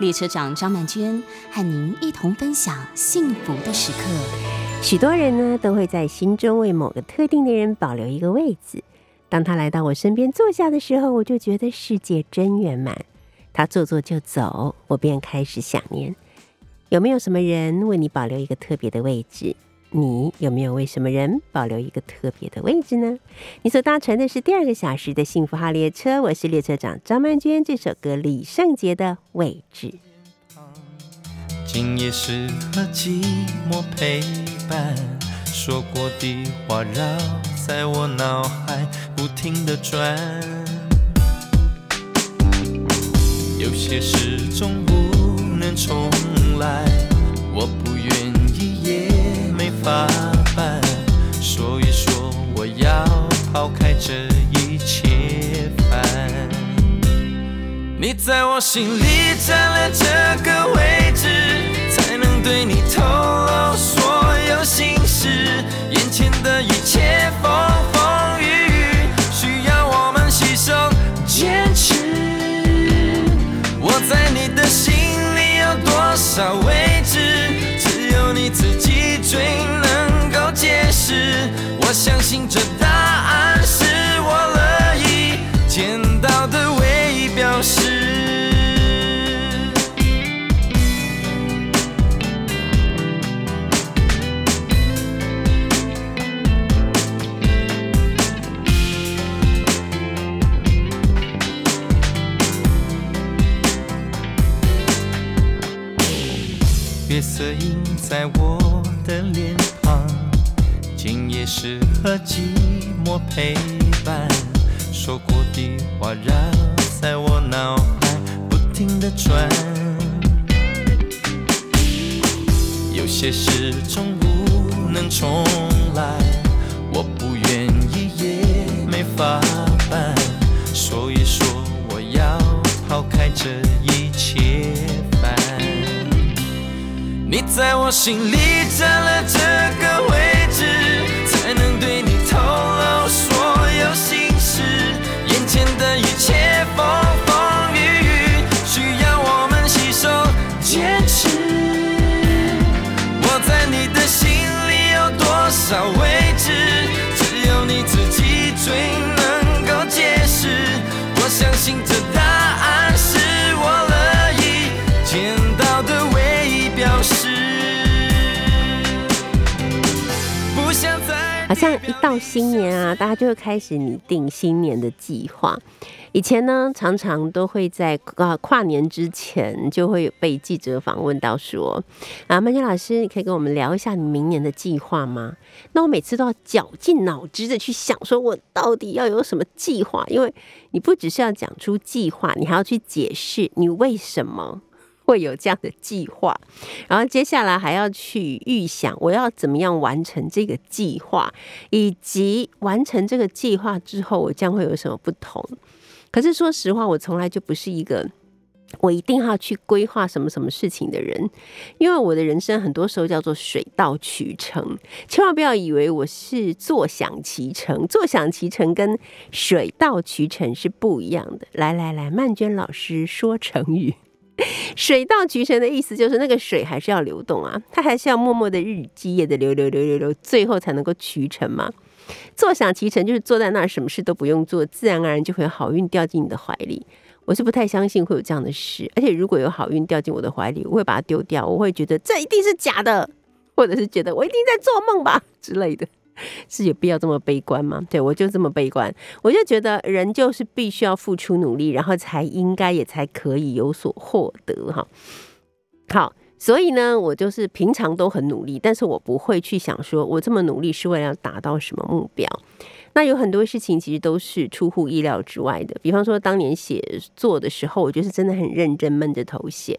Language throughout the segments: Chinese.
列车长张曼娟和您一同分享幸福的时刻。许多人呢都会在心中为某个特定的人保留一个位置。当他来到我身边坐下的时候，我就觉得世界真圆满。他坐坐就走，我便开始想念。有没有什么人为你保留一个特别的位置？你有没有为什么人保留一个特别的位置呢？你所搭乘的是第二个小时的幸福号列车，我是列车长张曼娟。这首歌李圣杰的位置。今夜适合寂寞陪伴，说过的话绕在我脑海不停的转。有些事总不能重来，我不愿也没法办。说，我要抛开这一切烦。你在我心里占了这个位置，才能对你透露所有心事。眼前的一切风风雨雨，需要我们携手坚持。我在你的心里有多少位置，最能够解释。我相信这答案是我乐意见到的唯一表示。月色映在我的脸庞，今夜适合寂寞陪伴。说过的话绕在我脑海不停的转。有些事总不能重来，我不愿意也没法办。所以说，我要抛开这你在我心里占了这个位到新年啊，大家就会开始拟定新年的计划。以前呢，常常都会在啊跨年之前就会被记者访问到说：“啊，曼娟老师，你可以跟我们聊一下你明年的计划吗？”那我每次都要绞尽脑汁的去想，说我到底要有什么计划？因为你不只是要讲出计划，你还要去解释你为什么。会有这样的计划，然后接下来还要去预想我要怎么样完成这个计划，以及完成这个计划之后我将会有什么不同。可是说实话，我从来就不是一个我一定要去规划什么什么事情的人，因为我的人生很多时候叫做水到渠成，千万不要以为我是坐享其成，坐享其成跟水到渠成是不一样的。来来来，曼娟老师说成语。水到渠成的意思就是那个水还是要流动啊，它还是要默默的日积夜的流流流流流，最后才能够渠成嘛。坐享其成就是坐在那儿什么事都不用做，自然而然就会好运掉进你的怀里。我是不太相信会有这样的事，而且如果有好运掉进我的怀里，我会把它丢掉，我会觉得这一定是假的，或者是觉得我一定在做梦吧之类的。是有必要这么悲观吗？对我就这么悲观，我就觉得人就是必须要付出努力，然后才应该也才可以有所获得哈。好，所以呢，我就是平常都很努力，但是我不会去想说我这么努力是为了要达到什么目标。那有很多事情其实都是出乎意料之外的，比方说当年写作的时候，我就是真的很认真闷着头写。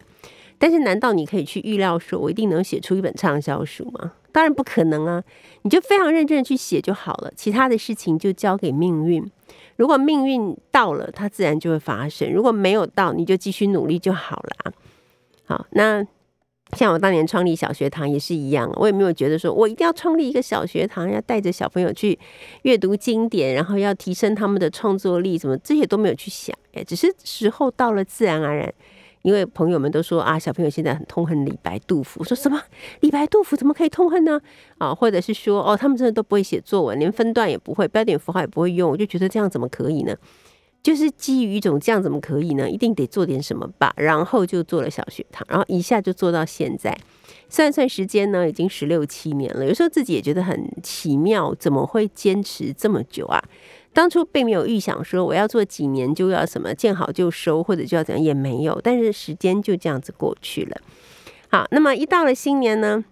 但是难道你可以去预料说我一定能写出一本畅销书吗？当然不可能啊！你就非常认真的去写就好了，其他的事情就交给命运。如果命运到了，它自然就会发生；如果没有到，你就继续努力就好了。好，那像我当年创立小学堂也是一样，我也没有觉得说我一定要创立一个小学堂，要带着小朋友去阅读经典，然后要提升他们的创作力，什么这些都没有去想。哎，只是时候到了，自然而然。因为朋友们都说啊，小朋友现在很痛恨李白、杜甫，说什么李白、杜甫怎么可以痛恨呢？啊，或者是说哦，他们真的都不会写作文，连分段也不会，标点符号也不会用，我就觉得这样怎么可以呢？就是基于一种这样怎么可以呢？一定得做点什么吧，然后就做了小学堂，然后一下就做到现在，算算时间呢，已经十六七年了。有时候自己也觉得很奇妙，怎么会坚持这么久啊？当初并没有预想说我要做几年就要什么见好就收，或者就要怎样也没有，但是时间就这样子过去了。好，那么一到了新年呢，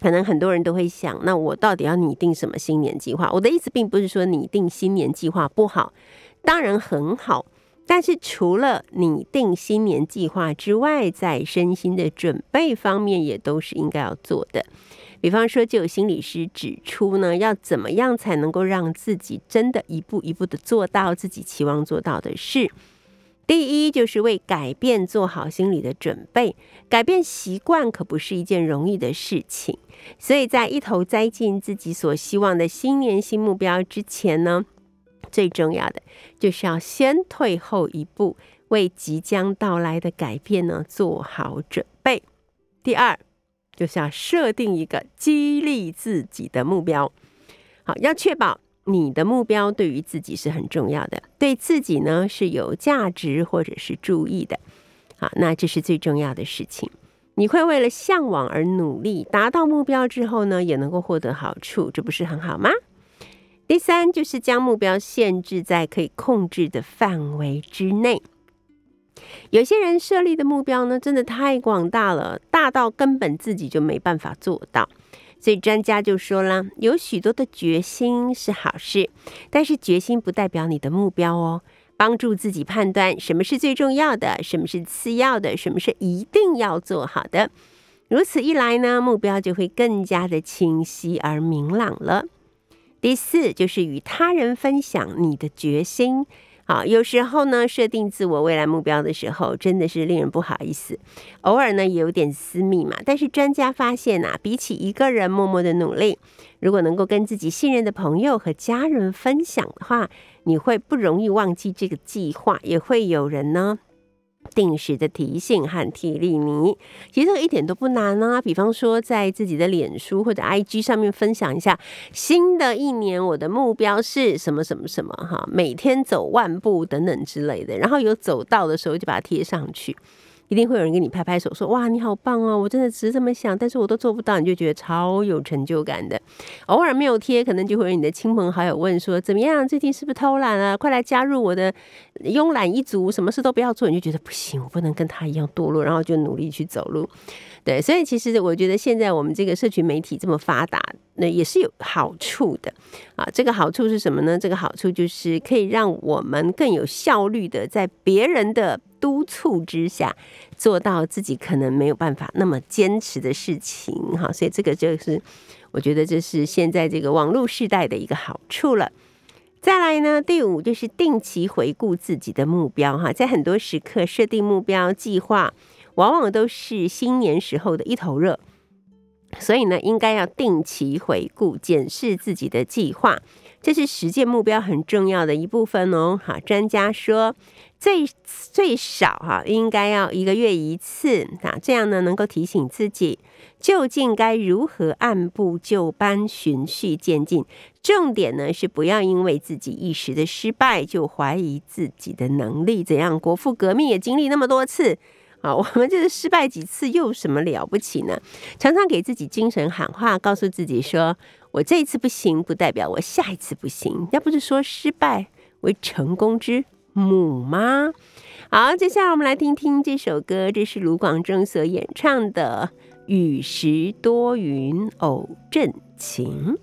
可能很多人都会想，那我到底要拟定什么新年计划？我的意思并不是说拟定新年计划不好，当然很好，但是除了拟定新年计划之外，在身心的准备方面也都是应该要做的。比方说，就有心理师指出呢，要怎么样才能够让自己真的一步一步的做到自己期望做到的事？第一，就是为改变做好心理的准备。改变习惯可不是一件容易的事情，所以在一头栽进自己所希望的新年新目标之前呢，最重要的就是要先退后一步，为即将到来的改变呢做好准备。第二。就是要设定一个激励自己的目标，好，要确保你的目标对于自己是很重要的，对自己呢是有价值或者是注意的，好，那这是最重要的事情。你会为了向往而努力，达到目标之后呢，也能够获得好处，这不是很好吗？第三，就是将目标限制在可以控制的范围之内。有些人设立的目标呢，真的太广大了，大到根本自己就没办法做到。所以专家就说了，有许多的决心是好事，但是决心不代表你的目标哦。帮助自己判断什么是最重要的，什么是次要的，什么是一定要做好的。如此一来呢，目标就会更加的清晰而明朗了。第四，就是与他人分享你的决心。好，有时候呢，设定自我未来目标的时候，真的是令人不好意思。偶尔呢，也有点私密嘛。但是专家发现啊，比起一个人默默的努力，如果能够跟自己信任的朋友和家人分享的话，你会不容易忘记这个计划，也会有人呢。定时的提醒和提利你，其实这个一点都不难啊。比方说，在自己的脸书或者 IG 上面分享一下，新的一年我的目标是什么什么什么哈，每天走万步等等之类的，然后有走到的时候就把它贴上去。一定会有人给你拍拍手，说：“哇，你好棒哦！我真的只是这么想，但是我都做不到。”你就觉得超有成就感的。偶尔没有贴，可能就会有你的亲朋好友问说：“怎么样？最近是不是偷懒啊？快来加入我的慵懒一族，什么事都不要做。”你就觉得不行，我不能跟他一样堕落，然后就努力去走路。对，所以其实我觉得现在我们这个社群媒体这么发达，那也是有好处的啊。这个好处是什么呢？这个好处就是可以让我们更有效率的在别人的督促之下，做到自己可能没有办法那么坚持的事情。哈，所以这个就是我觉得这是现在这个网络时代的一个好处了。再来呢，第五就是定期回顾自己的目标。哈，在很多时刻设定目标计划。往往都是新年时候的一头热，所以呢，应该要定期回顾、检视自己的计划，这是实践目标很重要的一部分哦。哈，专家说，最最少哈，应该要一个月一次啊，这样呢，能够提醒自己究竟该如何按部就班、循序渐进。重点呢是不要因为自己一时的失败就怀疑自己的能力。怎样？国父革命也经历那么多次。啊，我们就是失败几次又有什么了不起呢？常常给自己精神喊话，告诉自己说：“我这一次不行，不代表我下一次不行。”要不是说失败为成功之母吗？好，接下来我们来听听这首歌，这是卢广仲所演唱的《雨时多云偶阵晴》。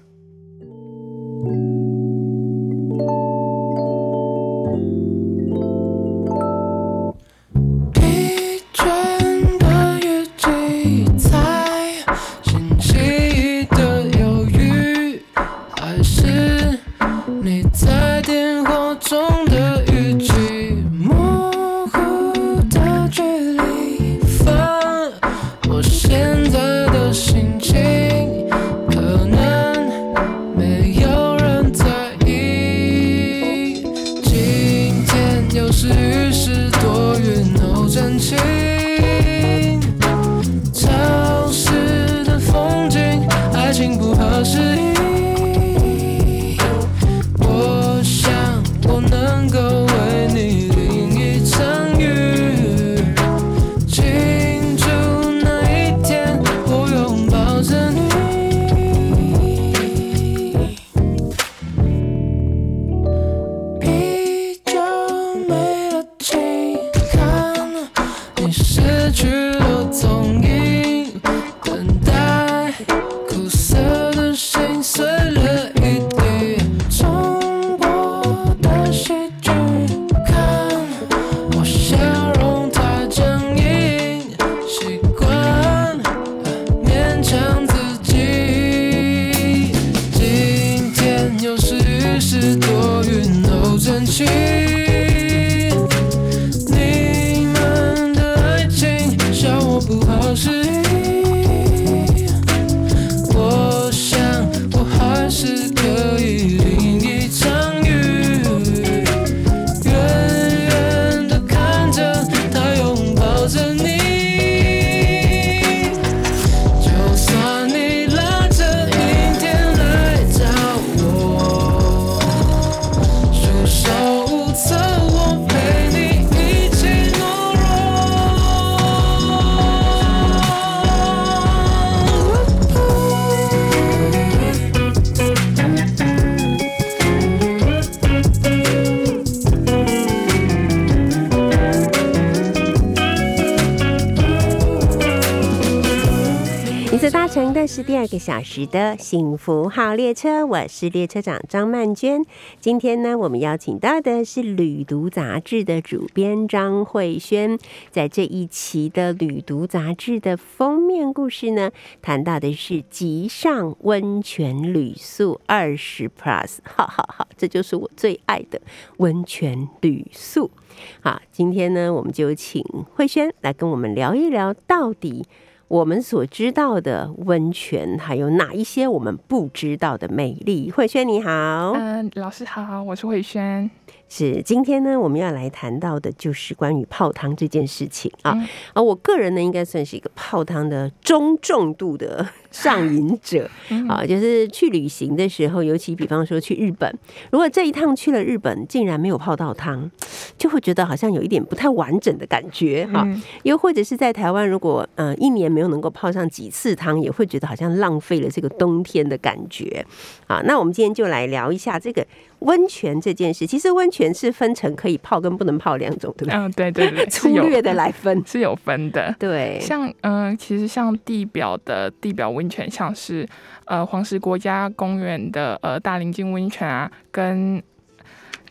小时的幸福号列车，我是列车长张曼娟。今天呢，我们邀请到的是《旅读》杂志的主编张慧轩。在这一期的《旅读》杂志的封面故事呢，谈到的是极上温泉旅宿二十 Plus，好好好，这就是我最爱的温泉旅宿。好，今天呢，我们就请慧轩来跟我们聊一聊，到底。我们所知道的温泉，还有哪一些我们不知道的美丽？慧萱你好，嗯，老师好，我是慧萱。是今天呢，我们要来谈到的就是关于泡汤这件事情啊。啊我个人呢，应该算是一个泡汤的中重度的 上瘾者啊。就是去旅行的时候，尤其比方说去日本，如果这一趟去了日本，竟然没有泡到汤，就会觉得好像有一点不太完整的感觉哈。又或者是在台湾，如果嗯一年没有能够泡上几次汤，也会觉得好像浪费了这个冬天的感觉啊。那我们今天就来聊一下这个。温泉这件事，其实温泉是分成可以泡跟不能泡两种，对不对？嗯，对对对，粗略的来分 是有分的。对，像嗯，其实像地表的地表温泉，像是呃黄石国家公园的呃大林径温泉啊，跟。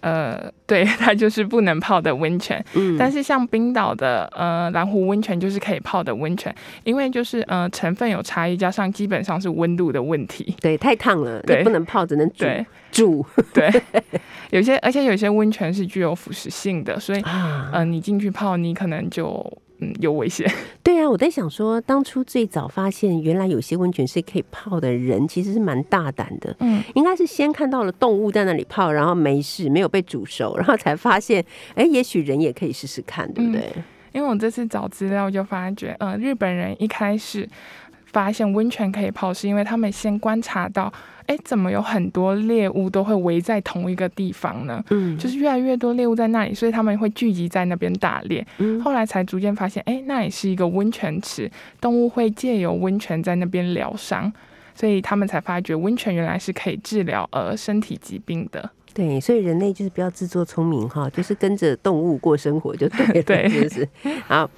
呃，对，它就是不能泡的温泉。嗯，但是像冰岛的呃蓝湖温泉就是可以泡的温泉，因为就是呃成分有差异，加上基本上是温度的问题。对，太烫了，对，不能泡，只能煮。煮。对，有些而且有些温泉是具有腐蚀性的，所以嗯，你进去泡，你可能就。嗯，有危险。对啊，我在想说，当初最早发现原来有些温泉是可以泡的人，其实是蛮大胆的。嗯，应该是先看到了动物在那里泡，然后没事，没有被煮熟，然后才发现，哎，也许人也可以试试看，对不对？因为我这次找资料就发觉，呃，日本人一开始发现温泉可以泡，是因为他们先观察到。哎，怎么有很多猎物都会围在同一个地方呢？嗯，就是越来越多猎物在那里，所以他们会聚集在那边打猎。嗯，后来才逐渐发现，哎，那也是一个温泉池，动物会借由温泉在那边疗伤，所以他们才发觉温泉原来是可以治疗呃身体疾病的。对，所以人类就是不要自作聪明哈，就是跟着动物过生活就对了，对，是不是？好。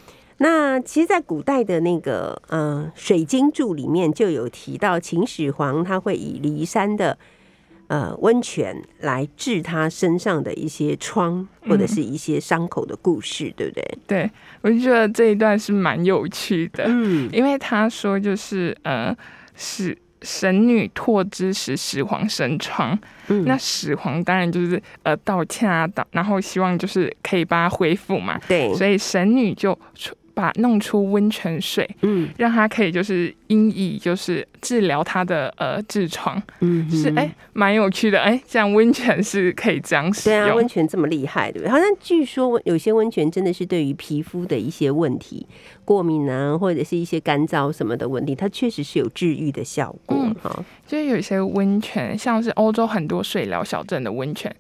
那其实，在古代的那个嗯《水晶柱》里面就有提到，秦始皇他会以骊山的呃温泉来治他身上的一些疮或者是一些伤口的故事，对不对？对，我就觉得这一段是蛮有趣的，嗯，因为他说就是呃，是神女拓之时，始皇生疮，嗯，那始皇当然就是呃道歉啊，道，然后希望就是可以帮他恢复嘛，对，所以神女就。把弄出温泉水，嗯，让他可以就是因以就是治疗他的呃痔疮，嗯，是哎蛮有趣的哎，这样温泉是可以这样使用，对啊，温泉这么厉害，对不对？好像据说有些温泉真的是对于皮肤的一些问题，过敏啊，或者是一些干燥什么的问题，它确实是有治愈的效果哈。就是有一些温泉，像是欧洲很多水疗小镇的温泉。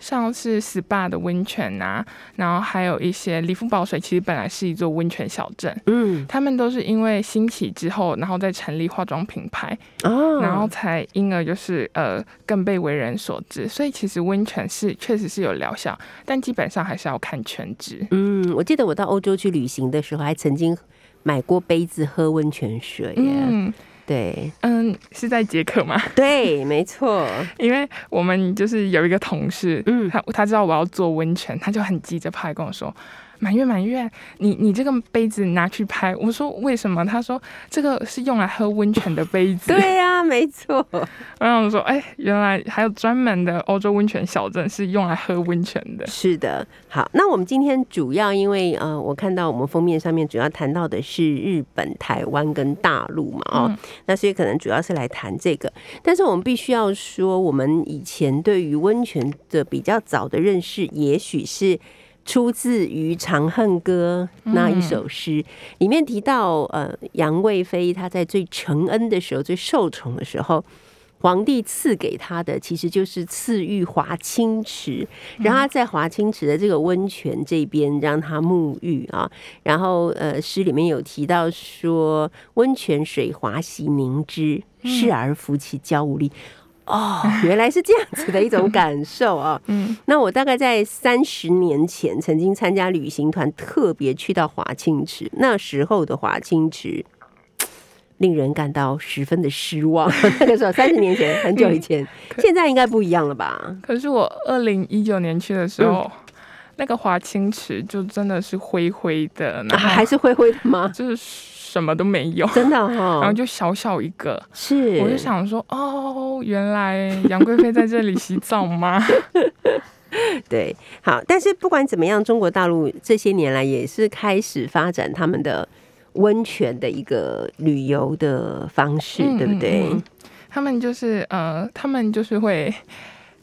像是 SPA 的温泉啊，然后还有一些里夫堡水，其实本来是一座温泉小镇。嗯，他们都是因为兴起之后，然后再成立化妆品牌，哦，然后才因而就是呃更被为人所知。所以其实温泉是确实是有疗效，但基本上还是要看全职。嗯，我记得我到欧洲去旅行的时候，还曾经买过杯子喝温泉水。嗯。对，嗯，是在捷克吗？对，没错，因为我们就是有一个同事，嗯，他他知道我要做温泉，他就很急着跑来跟我说。满月满月，你你这个杯子拿去拍，我说为什么？他说这个是用来喝温泉的杯子。对呀，没错。然后我说，哎，原来还有专门的欧洲温泉小镇是用来喝温泉的。是的，好，那我们今天主要因为呃，我看到我们封面上面主要谈到的是日本、台湾跟大陆嘛，哦，那所以可能主要是来谈这个。但是我们必须要说，我们以前对于温泉的比较早的认识，也许是。出自于《长恨歌》那一首诗，里面提到，呃，杨贵妃她在最承恩的时候、最受宠的时候，皇帝赐给她的其实就是赐浴华清池，然后在华清池的这个温泉这边让她沐浴啊。然后，呃，诗里面有提到说，温泉水滑洗凝脂，侍儿扶起娇无力。哦，原来是这样子的一种感受啊！嗯，那我大概在三十年前曾经参加旅行团，特别去到华清池。那时候的华清池 令人感到十分的失望。那个时候三十年前，很久以前，现在应该不一样了吧？可是我二零一九年去的时候，那个华清池就真的是灰灰的，然后还是灰灰的吗？就是什么都没有，真的哈、然后就小小一个，是，我就想说，哦，原来杨贵妃在这里洗澡吗？对，好，但是不管怎么样，中国大陆这些年来也是开始发展他们的温泉的一个旅游的方式，对不对？他们就是呃，他们就是会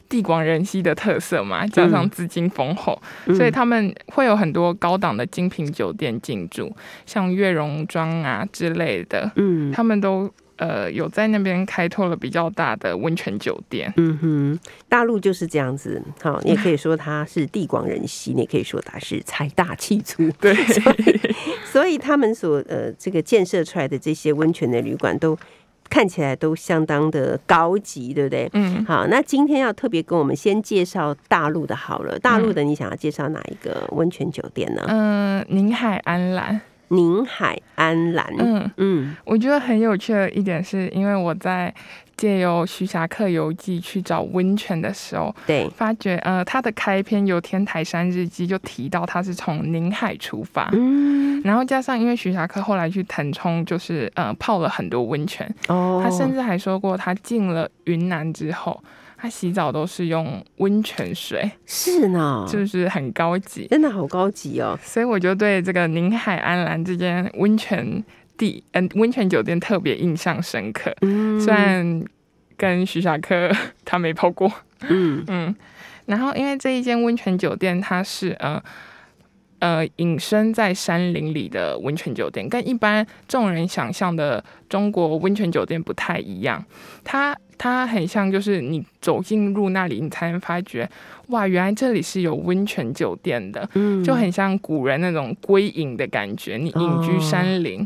地广人稀的特色嘛，加上资金丰厚，嗯所以他们会有很多高档的精品酒店进驻，像悦榕庄啊之类的，嗯。他们都呃有在那边开拓了比较大的温泉酒店。嗯哼，大陆就是这样子，好，你也可以说它是地广人稀，你也可以说它是财大气粗，对，所以他们所呃这个建设出来的这些温泉的旅馆都看起来都相当的高级，对不对？嗯，好，那今天要特别跟我们先介绍大陆的好了。大陆的你想要介绍哪一个温泉酒店呢？嗯、宁海安澜，宁海安澜。嗯，嗯我觉得很有趣的一点是，因为我在借由徐霞客游记去找温泉的时候，对，发觉呃，他的开篇《有天台山日记》就提到他是从宁海出发。嗯然后加上，因为徐霞客后来去腾冲，就是呃泡了很多温泉，哦，他甚至还说过，他进了云南之后，他洗澡都是用温泉水，是呢，就是很高级。真的好高级哦。所以我就对这个宁海安澜这间温泉地，嗯、温泉酒店特别印象深刻。嗯虽然跟徐霞客 他没泡过，嗯 嗯，然后因为这一间温泉酒店它是呃呃隐身在山林里的温泉酒店，跟一般众人想象的中国温泉酒店不太一样。它它很像，就是你走进入那里，你才能发觉，哇，原来这里是有温泉酒店的，嗯就很像古人那种归隐的感觉，你隐居山林。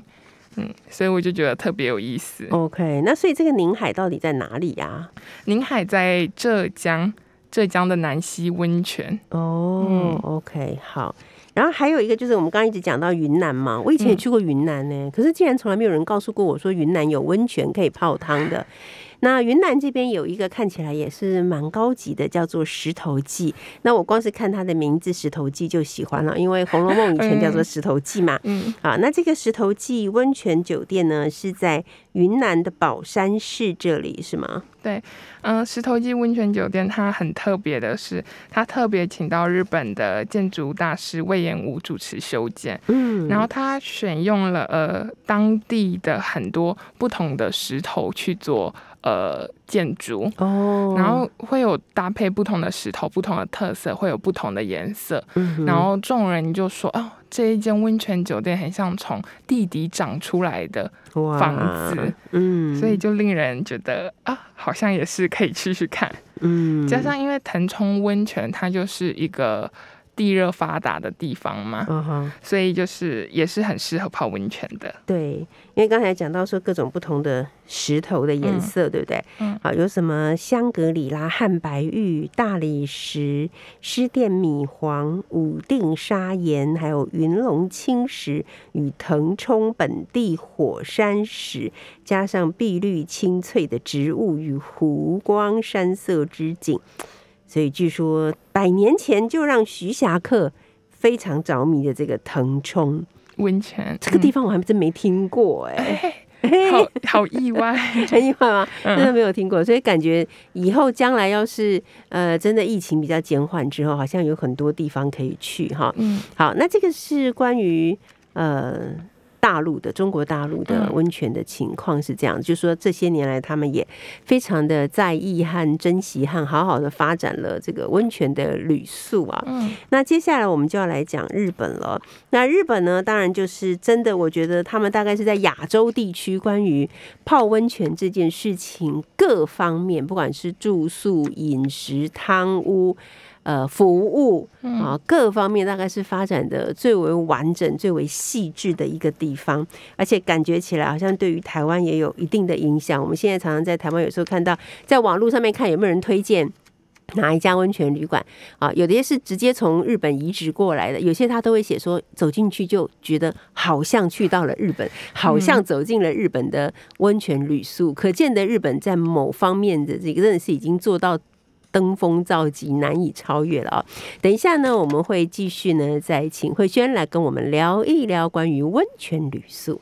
嗯，所以我就觉得特别有意思。OK。那所以这个宁海到底在哪里呀、宁海在浙江，浙江的南溪温泉。哦、嗯 o k 好。然后还有一个就是我们刚刚一直讲到云南嘛，我以前也嗯去过云南呢，可是竟然从来没有人告诉过我说云南有温泉可以泡汤的。那云南这边有一个看起来也是蛮高级的，叫做石头记。那我光是看它的名字“石头记”就喜欢了，因为《红楼梦》以前叫做石头记嘛。嗯啊，那这个石头记温泉酒店呢，是在云南的保山市这里，是吗？对嗯、石头记温泉酒店它很特别的是，它特别请到日本的建筑大师魏延武主持修建，嗯然后他选用了呃当地的很多不同的石头去做呃建筑。哦，然后会有搭配不同的石头，不同的特色，会有不同的颜色。嗯，然后众人就说：“哦，这一间温泉酒店很像从地底长出来的，房子，嗯，所以就令人觉得啊，好像也是可以去去看。嗯，加上因为腾冲温泉它就是一个地热发达的地方嘛，所以就是也是很适合泡温泉的。对，因为刚才讲到说各种不同的石头的颜色，对不对？嗯好，有什么香格里拉汉白玉、大理石、湿甸米黄、武定砂岩，还有云龙青石与腾冲本地火山石，加上碧绿青翠的植物与湖光山色之景，所以据说百年前就让徐霞客非常着迷的这个腾冲。温泉这个地方我还真没听过哎、嗯好好意外，很意外吗？真的嗯没有听过，所以感觉以后将来要是呃真的疫情比较减缓之后，好像有很多地方可以去哈。嗯好，那这个是关于呃大陆的中国大陆的嗯温泉的情况是这样，就是说这些年来他们也非常的在意和珍惜和好好的发展了这个温泉的旅宿啊。嗯那接下来我们就要来讲日本了。那日本呢，当然就是真的，我觉得他们大概是在亚洲地区关于泡温泉这件事情各方面，不管是住宿、饮食、汤屋。呃，服务嗯啊，各方面大概是发展的最为完整、最为细致的一个地方，而且感觉起来好像对于台湾也有一定的影响。我们现在常常在台湾有时候看到，在网络上面看有没有人推荐哪一家温泉旅馆啊？有的些是直接从日本移植过来的，有些他都会写说走进去就觉得好像去到了日本，好像走进了日本的温泉旅宿。可见的日本在某方面的这个真的是已经做到登峰造极，难以超越了啊！等一下呢，我们会继续呢，再请慧轩来跟我们聊一聊关于温泉旅宿。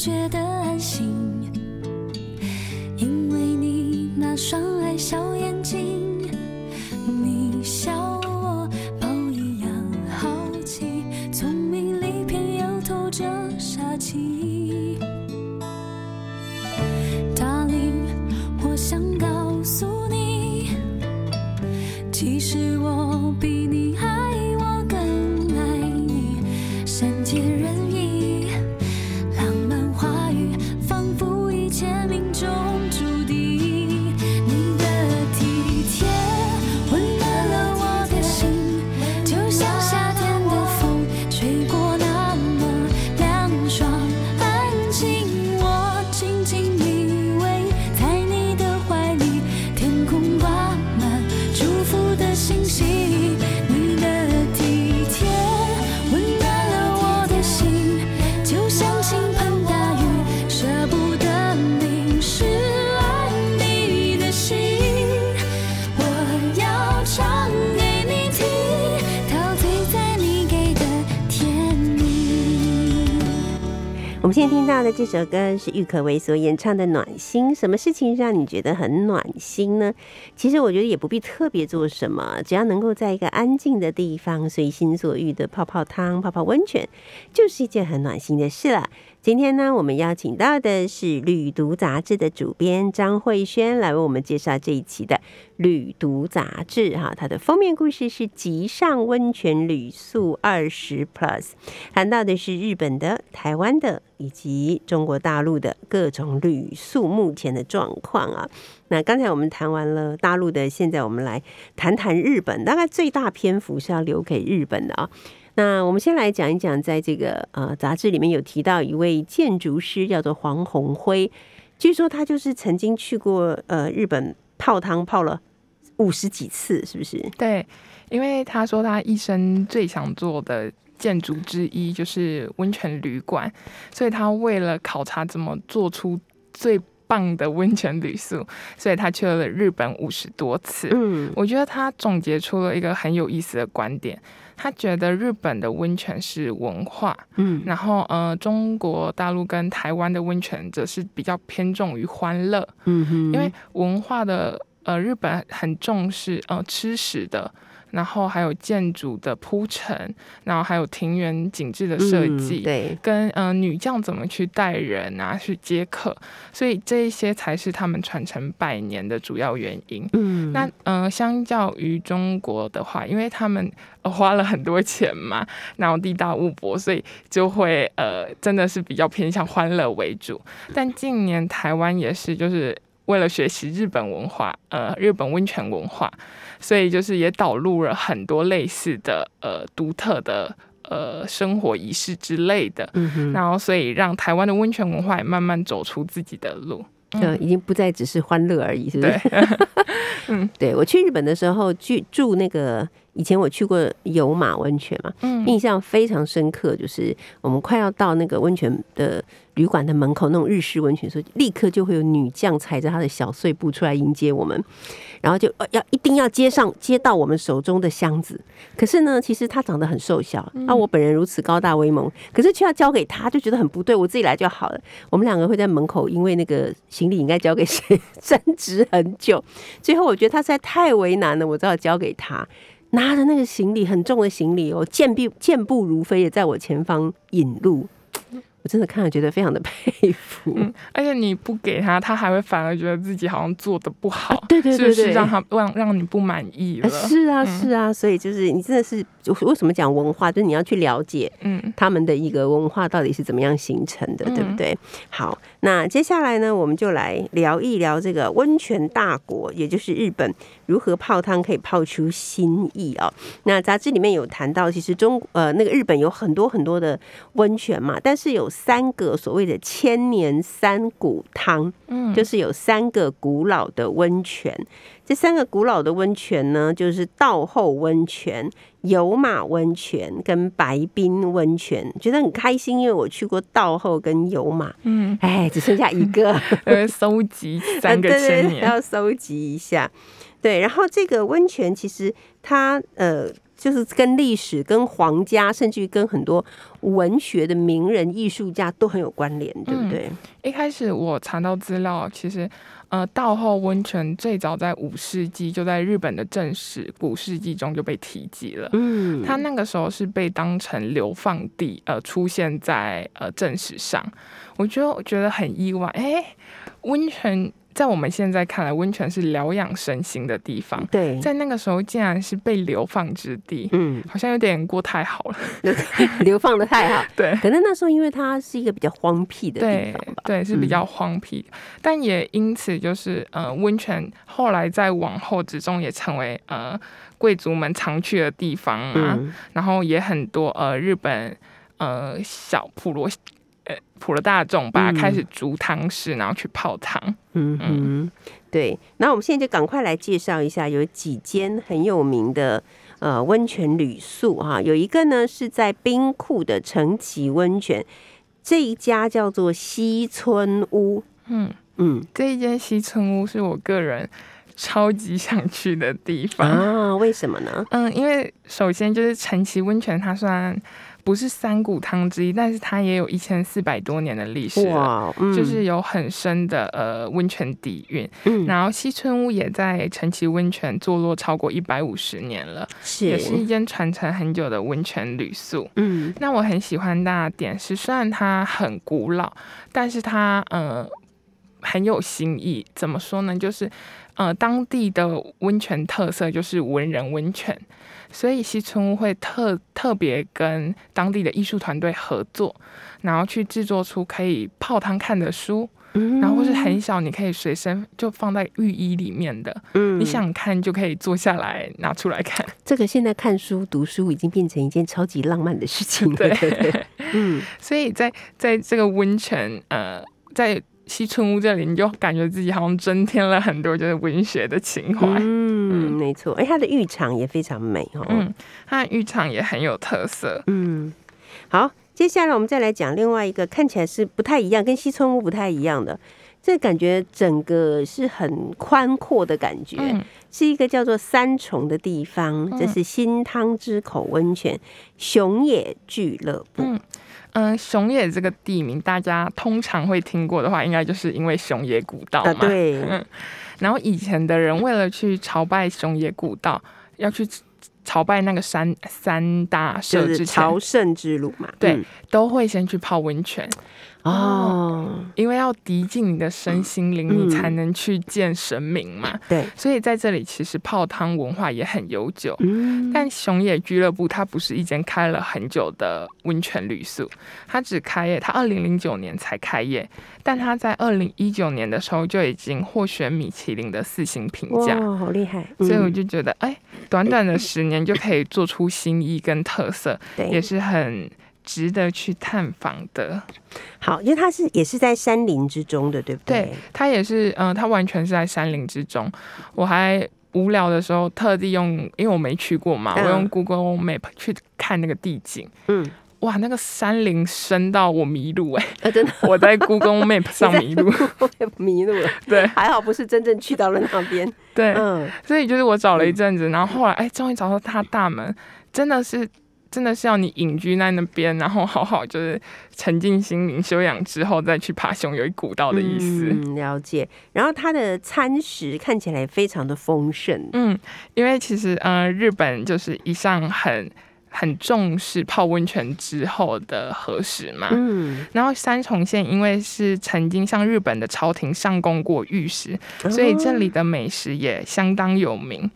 觉得安心，因为你那双爱笑眼睛，你笑我猫一样好奇，聪明里偏又透着傻气。这首歌是郁可唯所演唱的《暖心》。什么事情让你觉得很暖心呢？其实我觉得也不必特别做什么，只要能够在一个安静的地方，随心所欲的泡泡汤、泡泡温泉，就是一件很暖心的事了。今天呢，我们邀请到的是《旅读》杂志的主编张慧轩来为我们介绍这一期的《旅读》杂志。哈，它的封面故事是“极上温泉旅宿二十 Plus”，谈到的是日本的、台湾的以及中国大陆的各种旅宿目前的状况啊。那刚才我们谈完了大陆的，现在我们来谈谈日本。大概最大篇幅是要留给日本的啊。那我们先来讲一讲，在这个呃杂志里面有提到一位建筑师叫做黄宏辉，据说他就是曾经去过呃日本泡汤泡了五十几次，是不是？对，因为他说他一生最想做的建筑之一就是温泉旅馆，所以他为了考察怎么做出最棒的温泉旅宿，所以他去了日本五十多次。嗯。我觉得他总结出了一个很有意思的观点，他觉得日本的温泉是文化，嗯。然后呃，中国大陆跟台湾的温泉则是比较偏重于欢乐，嗯哼，因为文化的呃，日本很重视呃吃食的，然后还有建筑的铺陈，然后还有庭园景致的设计，嗯对，跟呃女将怎么去带人啊，去接客，所以这一些才是他们传承百年的主要原因。嗯那呃，相较于中国的话，因为他们、呃、花了很多钱嘛，然后地大物博，所以就会呃，真的是比较偏向欢乐为主。但近年台湾也是，就是为了学习日本文化，呃，日本温泉文化，所以就是也导入了很多类似的呃独特的呃生活仪式之类的。嗯哼，然后，所以让台湾的温泉文化也慢慢走出自己的路。嗯，已经不再只是欢乐而已，是不是？对，对我去日本的时候，去住那个以前我去过有马温泉嘛，嗯印象非常深刻，就是我们快要到那个温泉的旅馆的门口，那种日式温泉，所以立刻就会有女将踩着她的小碎步出来迎接我们，然后就呃要一定要接上接到我们手中的箱子。可是呢，其实她长得很瘦小，啊，我本人如此高大威猛，可是却要交给她，就觉得很不对，我自己来就好了。我们两个会在门口，因为那个行李应该交给谁 争执很久，最后我觉得他实在太为难了，我只好交给他。拿着那个行李很重的行李哦，健步健步如飞的在我前方引路，我真的看了觉得非常的佩服。嗯，而且你不给他，他还会反而觉得自己好像做的不好，对对对对是不是让他让让你不满意了？呃是啊，嗯是啊，所以就是你真的是为什么讲文化，就是你要去了解嗯他们的一个文化到底是怎么样形成的，对不嗯对？好，那接下来呢，我们就来聊一聊这个温泉大国，也就是日本如何泡汤可以泡出新意哦。那杂志里面有谈到，其实中呃那个日本有很多很多的温泉嘛，但是有三个所谓的千年三古汤，嗯，就是有三个古老的温泉。这三个古老的温泉呢，就是道后温泉、有马温泉跟白冰温泉。觉得很开心，因为我去过道后跟有马，嗯，哎，只剩下一个，呃，搜集三个呃 对对对千年，要收集一下。对，然后这个温泉其实它呃。就是跟历史、跟皇家，甚至于跟很多文学的名人、艺术家都很有关联，对不嗯对？一开始我查到资料，其实呃，道后温泉最早在五世纪就在日本的正史古世纪中就被提及了。嗯，它那个时候是被当成流放地，呃，出现在呃正史上。我觉得我觉得很意外，哎、温泉在我们现在看来，温泉是疗养身心的地方，对，在那个时候竟然是被流放之地，嗯，好像有点过太好了。流放的太好。对，可能那时候因为它是一个比较荒僻的地方吧，对，是比较荒僻，但也因此就是呃，温泉后来在往后之中也成为呃贵族们常去的地方啊，嗯。然后也很多呃日本呃小普罗呃普罗大众吧、嗯开始煮汤食，然后去泡汤。嗯嗯，对。那我们现在就赶快来介绍一下，有几间很有名的呃温泉旅宿哈。有一个呢是在冰库的城崎温泉，这一家叫做西村屋。嗯，嗯这一间西村屋是我个人超级想去的地方。啊，为什么呢？嗯，因为首先就是陈崎温泉，它虽然不是三股汤之一，但是它也有一千四百多年的历史。哇，嗯就是有很深的呃温泉底蕴，嗯然后西村屋也在城崎温泉坐落超过一百五十年了，也是一是间传承很久的温泉旅宿。嗯那我很喜欢它的点是，虽然它很古老，但是它呃很有新意。怎么说呢？就是呃当地的温泉特色就是文人温泉，所以西村屋会特特别跟当地的艺术团队合作，然后去制作出可以泡汤看的书，嗯然后或是很小，你可以随身就放在浴衣里面的，嗯你想看就可以坐下来拿出来看。这个现在看书读书已经变成一件超级浪漫的事情对？嗯所以在在这个温泉，呃，在西村屋这里，你就感觉自己好像增添了很多就是文学的情怀。嗯，没错。哎，它的浴场也非常美哦。嗯，它的浴场也很有特色。嗯，好，接下来我们再来讲另外一个看起来是不太一样，跟西村屋不太一样的。这感觉整个是很宽阔的感觉，嗯是一个叫做三重的地方，这是新汤之口温泉熊野俱乐部。嗯嗯，熊野这个地名，大家通常会听过的话，应该就是因为熊野古道嘛。啊，对，嗯然后以前的人为了去朝拜熊野古道，要去朝拜那个三三大就是社之前朝，圣之路嘛。对嗯都会先去泡温泉，哦，因为要涤净你的身心灵，嗯。你才能去见神明嘛。对，所以在这里，其实泡汤文化也很悠久。嗯，但熊野俱乐部它不是一间开了很久的温泉旅宿，它只开业，它二零零九年才开业，但它在二零一九年的时候就已经获选米其林的四星评价，哇，好厉害！所以我嗯就觉得，哎，短短的十年就可以做出新意跟特色，也，是很值得去探访的。好，因为它是也是在山林之中的，对不对，对它也是，嗯、它完全是在山林之中。我还无聊的时候特地用，因为我没去过嘛，嗯我用 Google Map 去看那个地景。嗯，哇，那个山林深到我迷路哎、啊，真的 我在 Google Map 上迷路。迷路了，对还好不是真正去到了那边。对，嗯，所以就是我找了一阵子，然后后来哎，终于找到它大门，真的是。真的是要你隐居在那边，然后好好就是沉浸心灵修养之后再去爬熊有一古道的意思。嗯，了解。然后它的餐食看起来非常的丰盛，嗯，因为其实呃，日本就是一向很很重视泡温泉之后的核实嘛。嗯，然后三重县因为是曾经向日本的朝廷上供过玉石，所以这里的美食也相当有名。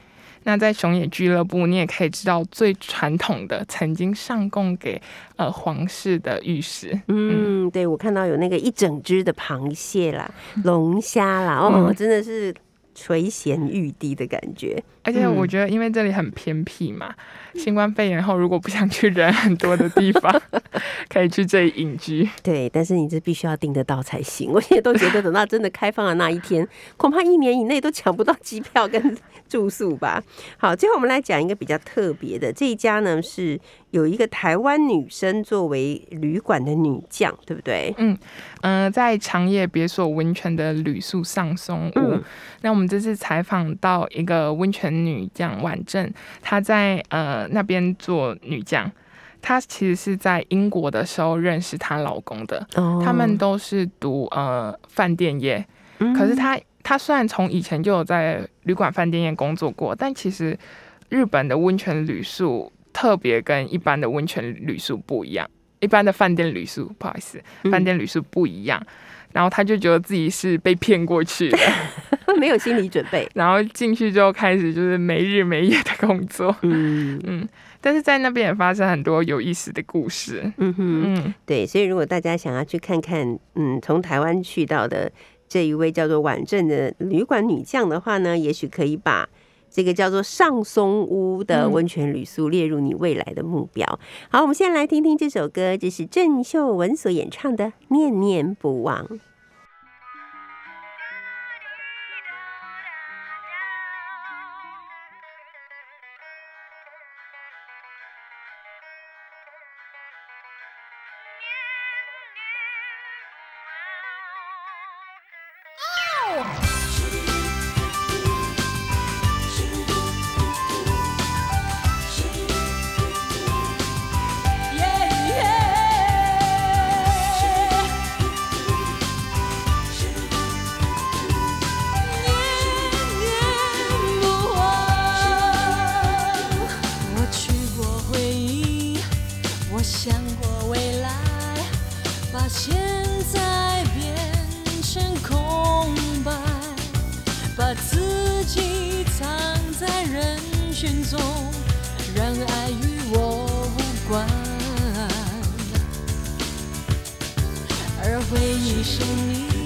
那在熊野俱乐部，你也可以知道最传统的曾经上供给呃皇室的玉石。嗯，对，我看到有那个一整只的螃蟹啦、龙虾啦，哦，嗯真的是垂涎欲滴的感觉。而且嗯我觉得，因为这里很偏僻嘛，新冠肺炎后如果不想去人很多的地方，可以去这里隐居。对，但是你这必须要订得到才行。我现在都觉得，等到真的开放的那一天，恐怕一年以内都抢不到机票跟住宿吧。好，最后我们来讲一个比较特别的，这一家呢是有一个台湾女生作为旅馆的女将，对不对？嗯嗯、在长野别所温泉的旅宿上松屋，嗯那我们这次采访到一个温泉女将婉正，她在呃那边做女将。她其实是在英国的时候认识她老公的，哦。他们都是读呃饭店业，嗯。可是她她虽然从以前就有在旅馆饭店业工作过，但其实日本的温泉旅宿特别跟一般的温泉旅宿不一样，一般的饭店旅宿不好意思，嗯。饭店旅宿不一样。然后他就觉得自己是被骗过去的，没有心理准备。然后进去之后开始就是没日没夜的工作，嗯。嗯，但是在那边也发生很多有意思的故事，嗯哼，嗯，对，所以如果大家想要去看看，嗯，从台湾去到的这一位叫做婉正的旅馆女将的话呢，也许可以把这个叫做上松屋的嗯温泉旅宿列入你未来的目标。好，我们现在来听听这首歌，这是郑秀文所演唱的《念念不忘》。一生你。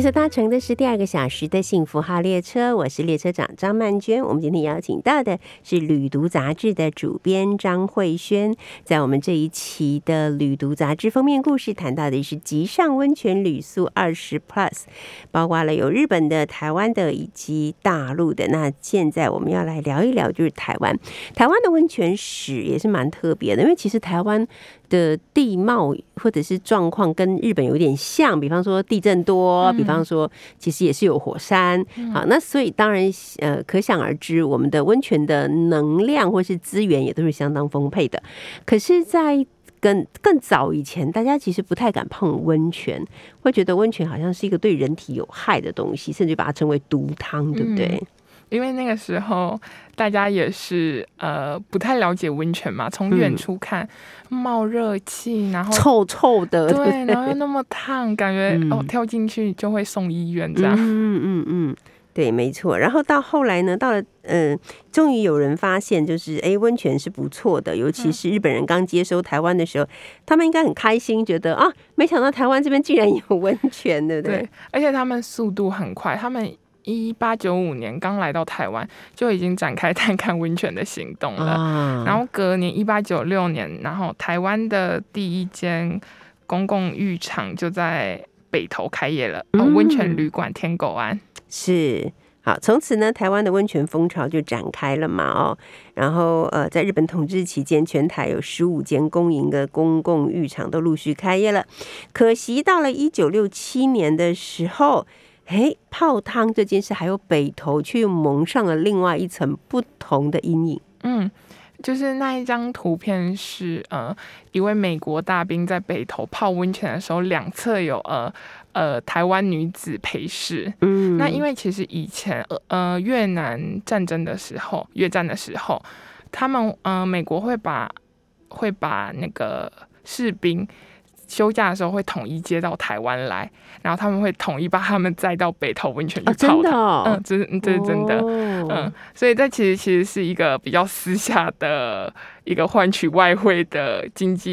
你所搭乘的是第二个小时的幸福号列车，我是列车长张曼娟。我们今天邀请到的是《旅读》杂志的主编张慧轩，在我们这一期的《旅读》杂志封面故事谈到的是极上温泉旅宿二十 Plus，包括了有日本的、台湾的以及大陆的。那现在我们要来聊一聊，就是台湾，台湾的温泉史也是蛮特别的，因为其实台湾的地貌或者是状况跟日本有点像，比方说地震多，比方说其实也是有火山。好，那所以当然呃，可想而知，我们的温泉的能量或是资源也都是相当丰沛的。可是，在更更早以前，大家其实不太敢碰温泉，会觉得温泉好像是一个对人体有害的东西，甚至把它称为毒汤，对不对？因为那个时候大家也是呃不太了解温泉嘛，从远嗯处看、冒热气，然后臭臭的，对，然后又那么烫，感觉、嗯哦跳进去就会送医院这样。嗯嗯嗯，对，没错。然后到后来呢，到了嗯、呃终于有人发现，就是哎，温泉是不错的，尤嗯其是日本人刚接收台湾的时候，他们应该很开心，觉得啊，没想到台湾这边竟然有温泉，对不对？对，而且他们速度很快，他们一八九五年刚来到台湾，就已经展开 探看温泉的行动了。啊然后隔年一八九六年，然后台湾的第一间公共浴场就在北投开业了，温泉旅馆天狗湾。是好，从此呢，台湾的温泉风潮就展开了嘛，哦，然后呃，在日本统治期间，全台有十五间公营的公共浴场都陆续开业了。可惜到了一九六七年的时候，哎，泡汤这件事还有北头却又蒙上了另外一层不同的阴影。嗯，就是那一张图片是呃一位美国大兵在北头泡温泉的时候，两侧有呃呃台湾女子陪侍。嗯那因为其实以前呃呃越南战争的时候，越战的时候，他们呃美国会把会把那个士兵休假的时候会统一接到台湾来，然后他们会统一把他们载到北投温泉去泡汤。哦，嗯，这是嗯这是真的。哦嗯，所以这其实其实是一个比较私下的一个换取外汇的经济、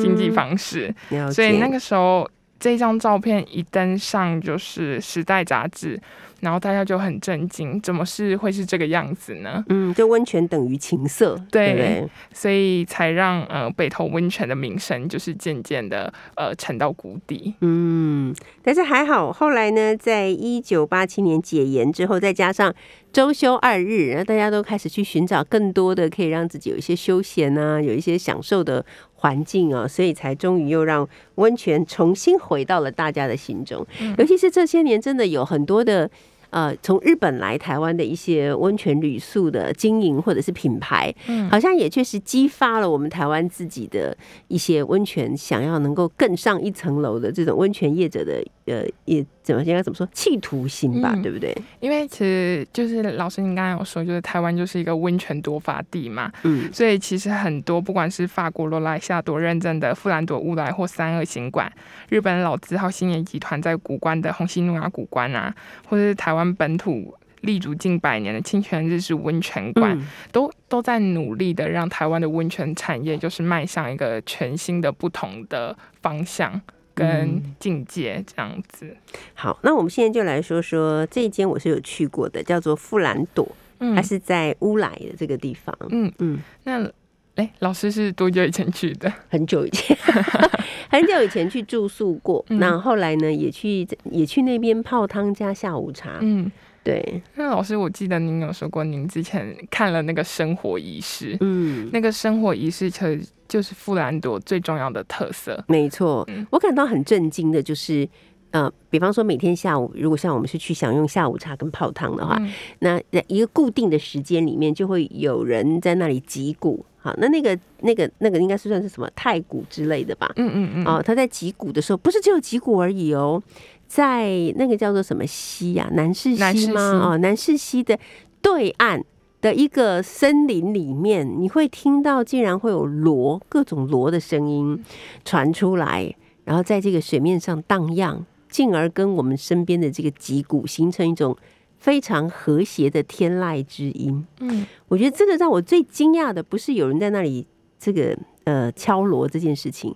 经济嗯方式。所以那个时候这张照片一登上就是《时代》杂志，然后大家就很震惊，怎么是会是这个样子呢？嗯，就温泉等于情色，对对对？所以才让呃北投温泉的名声就是渐渐的呃沉到谷底。嗯，但是还好，后来呢，在一九八七年解严之后，再加上周休二日，然后大家都开始去寻找更多的可以让自己有一些休闲啊，有一些享受的环境啊，所以才终于又让温泉重新回到了大家的心中。尤其是这些年，真的有很多的。呃，从日本来台湾的一些温泉旅宿的经营或者是品牌，嗯好像也确实激发了我们台湾自己的一些温泉想要能够更上一层楼的这种温泉业者的呃，也怎么应该怎么说企图心吧，嗯对不对？因为其实就是老师，您刚刚有说，就是台湾就是一个温泉多发地嘛，嗯所以其实很多不管是法国罗莱夏多认证的富兰朵乌来或三二行馆，日本老字号新野集团在古关的红西努亚古关啊，或者是台湾本土立足近百年的清泉日式温泉馆，嗯都都在努力的让台湾的温泉产业就是迈向一个全新的不同的方向跟嗯。境界这样子。好，那我们现在就来说说这一间我是有去过的，叫做富兰朵，嗯。它是在乌来的这个地方，嗯。嗯，那哎，老师是多久以前去的？很久以前，很久以前去住宿过，嗯。那后来呢也去也去那边泡汤加下午茶，嗯，对，那老师，我记得您有说过，您之前看了那个生活仪式，嗯，那个生活仪式其实就是富兰朵最重要的特色。没错嗯，我感到很震惊的就是。呃，比方说每天下午，如果像我们是去享用下午茶跟泡汤的话，嗯那在一个固定的时间里面，就会有人在那里击鼓。好，那那个那个那个应该是算是什么太鼓之类的吧？嗯嗯嗯，哦，他在击鼓的时候，不是只有击鼓而已哦，在那个叫做什么溪呀、南势南势溪吗？哦，南势溪的对岸的一个森林里面，你会听到竟然会有螺各种螺的声音传出来，然后在这个水面上荡漾，进而跟我们身边的这个脊骨形成一种非常和谐的天籁之音。嗯我觉得这个让我最惊讶的，不是有人在那里这个呃敲锣这件事情，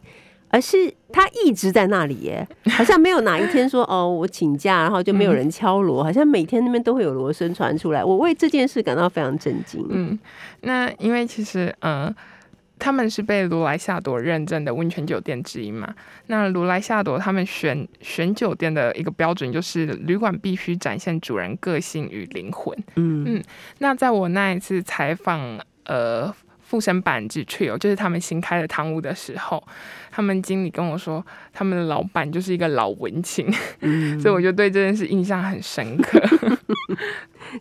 而是他一直在那里耶，好像没有哪一天说哦我请假，然后就没有人敲锣，好像每天那边都会有锣声传出来。我为这件事感到非常震惊。嗯，那因为其实呃。他们是被如来夏朵认证的温泉酒店之一嘛？那如来夏朵他们选选酒店的一个标准就是旅馆必须展现主人个性与灵魂。嗯嗯那在我那一次采访呃富生版之 trio，就是他们新开的汤屋的时候，他们经理跟我说，他们的老板就是一个老文青，嗯 所以我就对这件事印象很深刻。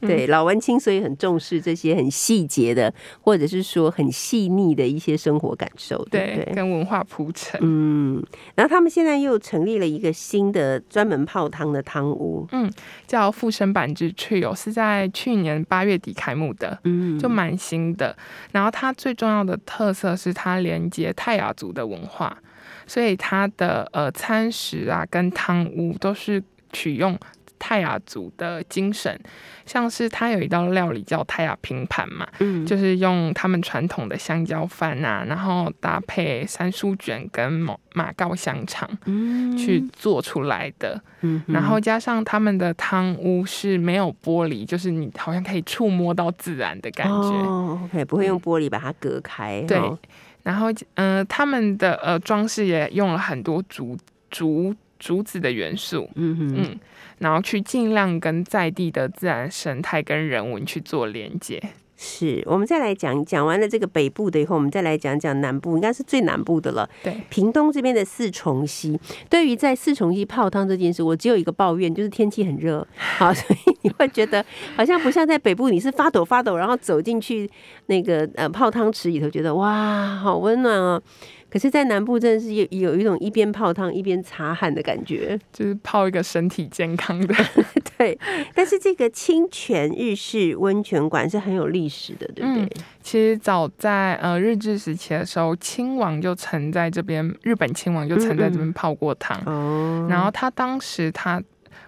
对老文青，所以很重视这些很细节的，或者是说很细腻的一些生活感受，对不对，跟文化铺陈。嗯，然后他们现在又成立了一个新的专门泡汤的汤屋，嗯叫富生版之 trio，是在去年八月底开幕的，嗯就蛮新的。然后它最重要的特色是它连接泰雅族的文化，所以它的呃餐食啊跟汤屋都是取用泰雅族的精神，像是它有一道料理叫泰雅拼盘嘛，嗯，就是用他们传统的香蕉饭啊，然后搭配三酥卷跟马马告香肠嗯。去做出来的，嗯然后加上他们的汤屋是没有玻璃，就是你好像可以触摸到自然的感觉。哦，OK，不会用玻璃把它隔开，对哦。然后，呃，他们的呃装饰也用了很多竹竹竹子的元素，嗯哼，嗯，然后去尽量跟在地的自然生态跟人文去做连接。是我们再来讲讲完了这个北部的以后，我们再来讲讲南部，应该是最南部的了。对，屏东这边的四重溪，对于在四重溪泡汤这件事，我只有一个抱怨，就是天气很热，好，所以你会觉得好像不像在北部，你是发抖发抖，然后走进去那个呃泡汤池里头，觉得哇，好温暖哦。可是，在南部真的是有有一种一边泡汤一边擦汗的感觉，就是泡一个身体健康的。对。但是这个清泉日式温泉馆是很有历史的，对不对？其实早在呃日治时期的时候，亲王就曾在这边，日本亲王就曾在这边泡过汤。哦，然后他当时他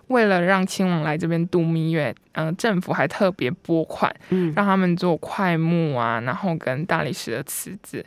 为了让亲王来这边度蜜月，嗯、政府还特别拨款，嗯让他们做快木啊，然后跟大理石的瓷子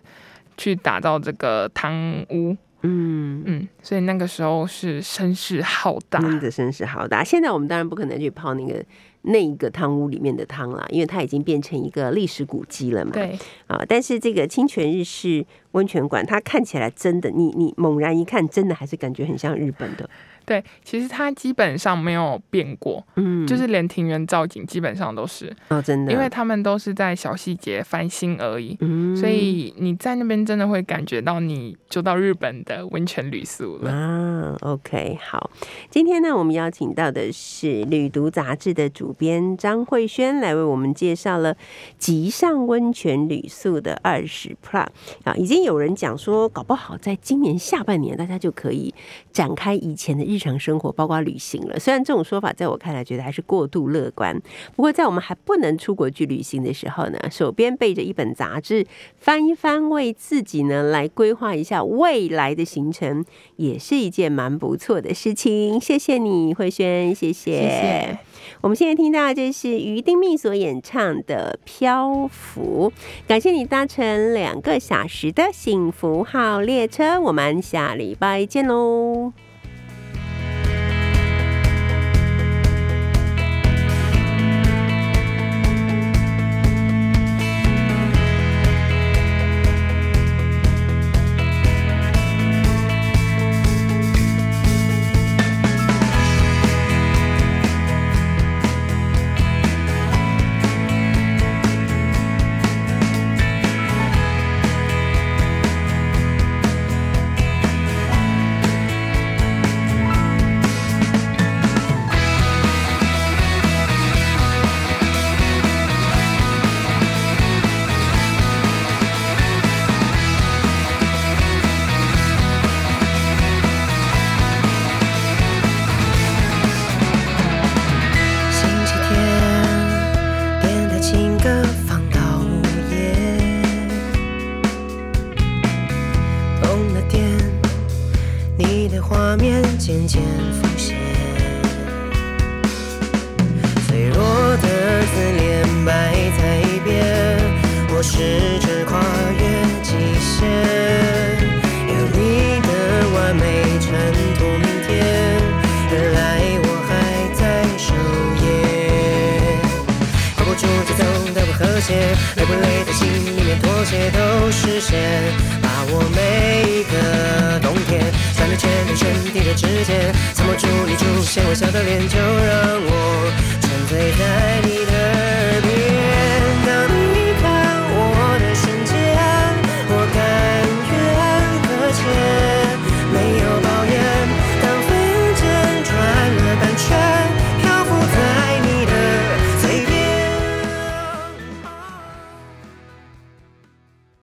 去打造这个汤屋。嗯。嗯，所以那个时候是声势浩大。真的声势浩大。现在我们当然不可能去泡那个那一个汤屋里面的汤啦，因为它已经变成一个历史古迹了嘛。对，啊，但是这个清泉日式温泉馆，它看起来真的，你你猛然一看，真的还是感觉很像日本的。对，其实它基本上没有变过，嗯，就是连庭园造景基本上都是，哦，真的，因为他们都是在小细节翻新而已。嗯所以你在那边真的会感觉到你就到日本的温泉旅宿了。啊，OK，好，今天呢，我们邀请到的是《旅读》杂志的主编张慧轩，来为我们介绍了极上温泉旅宿的二十 Plus 啊，已经有人讲说，搞不好在今年下半年，大家就可以展开以前的日常生活，包括旅行了。虽然这种说法在我看来，觉得还是过度乐观，不过在我们还不能出国去旅行的时候呢，手边背着一本杂志，翻一翻，为自己呢来规划一下未来的行程，也是一件蛮不错的事情。谢谢你，慧轩，谢谢。谢谢。我们现在听到的这是于丁密所演唱的《漂浮》，感谢你搭乘两个小时的幸福号列车，我们下礼拜见喽。